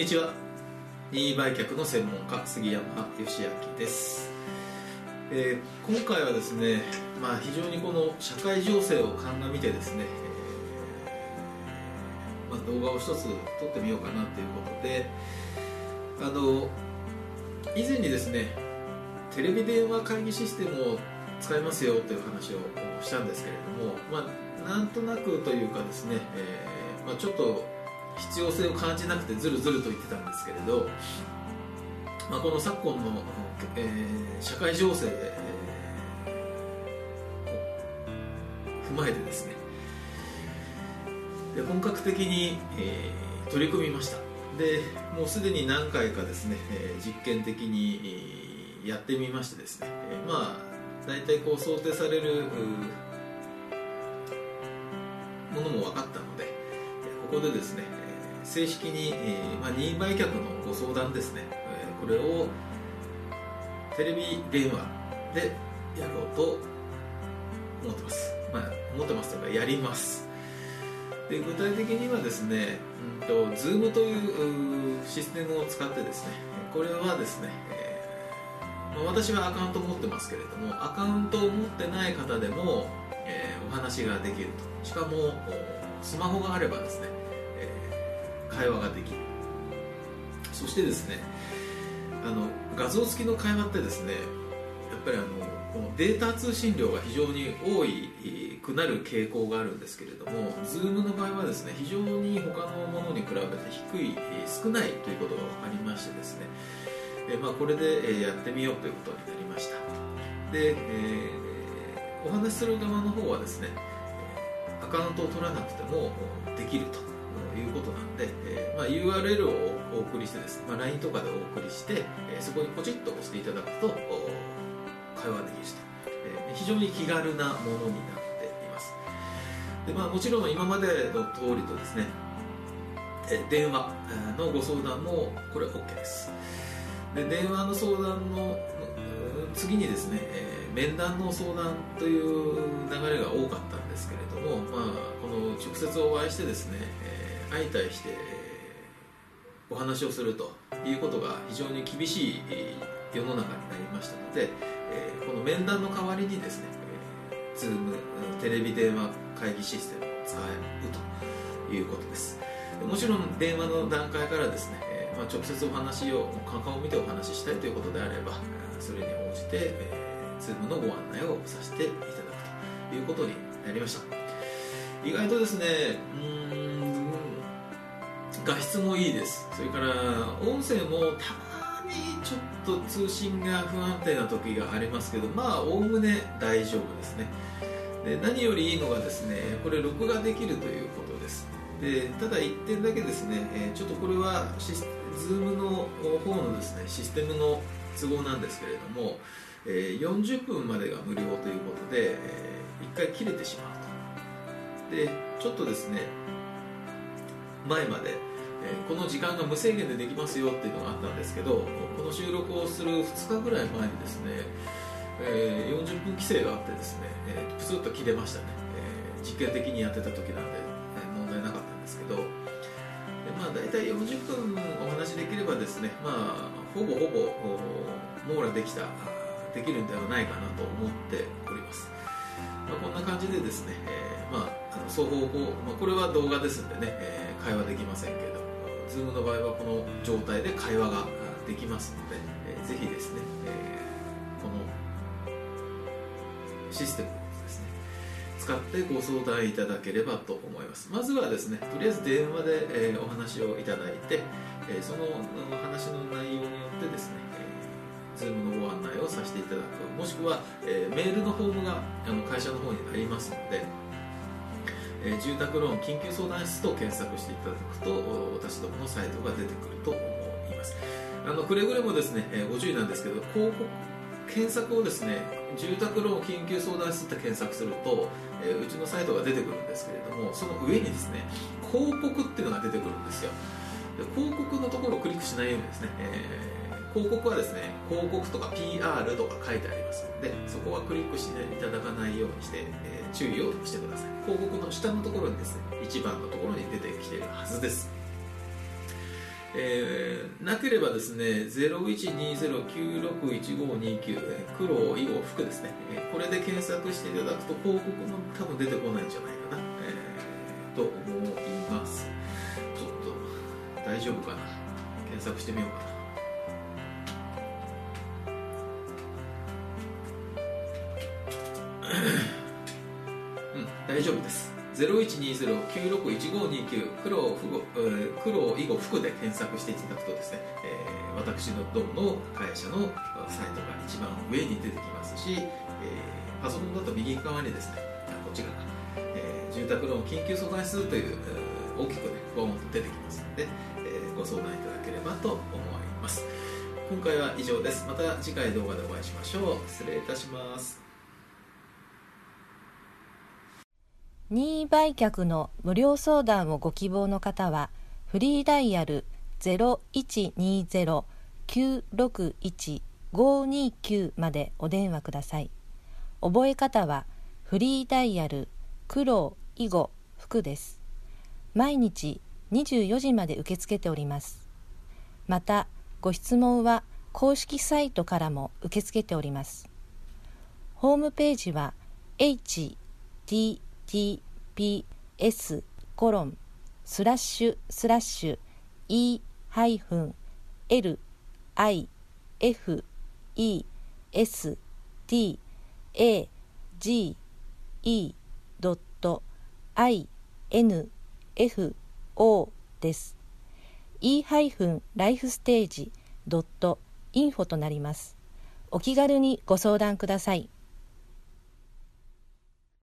にちは。任意売却の専門家杉山義明です、えー、今回はですね、まあ、非常にこの社会情勢を鑑みてですね、えー、まあ、動画を一つ撮ってみようかなということであの以前にですねテレビ電話会議システムを使いますよという話をしたんですけれども、まあ、なんとなくというかですね、えー、まあ、ちょっと必要性を感じなくてずるずると言ってたんですけれど、まあ、この昨今の、えー、社会情勢、えー、踏まえてですねで本格的に、えー、取り組みました。でもうすでに何回かですね、えー、実験的に、えー、やってみましてですね、えー、まあ大体こう想定されるものも分かったのでここでですね正式に、えーまあ、任意売却のご相談ですね、えー、これをテレビ電話でやろうと思ってます、まあ、思ってますというかやります。で具体的にはですね、うんと、Zoom というシステムを使ってですねこれはですね、えーまあ、私はアカウントを持ってますけれどもアカウントを持ってない方でも、えー、お話ができると。しかもスマホがあればですね会話ができる。そしてですねあの画像付きの会話ってですねやっぱりあのこのデータ通信量が非常に多いくなる傾向があるんですけれども Zoom の場合はですね非常に他のものに比べて低い少ないということが分かりましてですねえまあ、これでやってみようということになりました。で、えー、お話しする側の方はですねアカウントを取らなくてもできると。いうことなんで、えー、まあ、URL をお送りしてですね、まあ、LINE とかでお送りして、えー、そこにポチッと押していただくと会話できると、えー、非常に気軽なものになっています。で、まあ、もちろん今までの通りとですね、え電話のご相談もこれ OK です。で電話の相談の次にですね、え面談の相談という流れが多かったんですけれども、まあ、この直接お会いしてですね、相対してお話をするということが非常に厳しい世の中になりましたのでえこの面談の代わりにですねえ Zoom テレビ電話会議システムを使えるということです。もちろん電話の段階からですね、えまあ、直接お話を顔を見てお話ししたいということであればそれに応じてえ Zoom のご案内をさせていただくということになりました。意外とですねうん画質もいいです。それから音声もたまにちょっと通信が不安定な時がありますけどまあおおむね大丈夫ですね。で何よりいいのがですねこれ録画できるということです。でただ1点だけですね、えちょっとこれはシス Zoom の方のですねシステムの都合なんですけれども、え40分までが無料ということで、え1回切れてしまうと。でちょっとですね前まで、この時間が無制限でできますよっていうのがあったんですけどこの収録をする2日ぐらい前にですね、えー、40分規制があってですね、えー、プツッと切れましたね、えー、実験的にやってた時なんで、え、問題なかったんですけどでまあ大体40分お話できればですねまあほぼほぼ網羅できたできるんではないかなと思っております、まあ、こんな感じでですね、えー、まあ双方向、まあ、これは動画ですんでね、えー、会話できませんけど Zoom の場合はこの状態で会話ができますので、えー、ぜひですね、えー、このシステムをですね使ってご相談いただければと思います。まずはですねとりあえず電話で、えー、お話をいただいて、え、その話の内容によってですね、えー、Zoom のご案内をさせていただく。もしくは、え、メールのフォームがあの会社の方にありますのでえ住宅ローン緊急相談室と検索していただくと私どものサイトが出てくると思います。あのくれぐれもですね、えご注意なんですけど広告検索をですね住宅ローン緊急相談室って検索すると、えうちのサイトが出てくるんですけれどもその上にですね広告っていうのが出てくるんですよ。で広告のところをクリックしないようにですね、えー、広告はですね広告とか PR とか書いてありますのでそこはクリックしていただかないようにして、えー注意をしてください。広告の下のところにですね1番のところに出てきているはずです。えー、なければですね0120961529黒以後服ですね、えー、これで検索していただくと広告も多分出てこないんじゃないかな、えー、と思います。ちょっと大丈夫かな。検索してみようかな大丈夫です。0120-961529黒黒以後服で検索していただくとですね、えー、私のどの会社のサイトが一番上に出てきますし、えー、パソコンだと右側にですねこっち側、えー、住宅ローン緊急相談室という大きくねボーンと出てきますので、えー、ご相談いただければと思います。今回は以上です。また次回動画でお会いしましょう。失礼いたします。任意売却の無料相談をご希望の方は、フリーダイヤル0120-961-529までお電話ください。覚え方は、フリーダイヤル黒以後服です。毎日24時まで受け付けております。また、ご質問は公式サイトからも受け付けております。ホームページは http https コロンスラッシュスラッシュ e ハイフン l i f e s t a g e ドット i n f o です。e ハイフンライフステージドットインフォとなります。お気軽にご相談ください。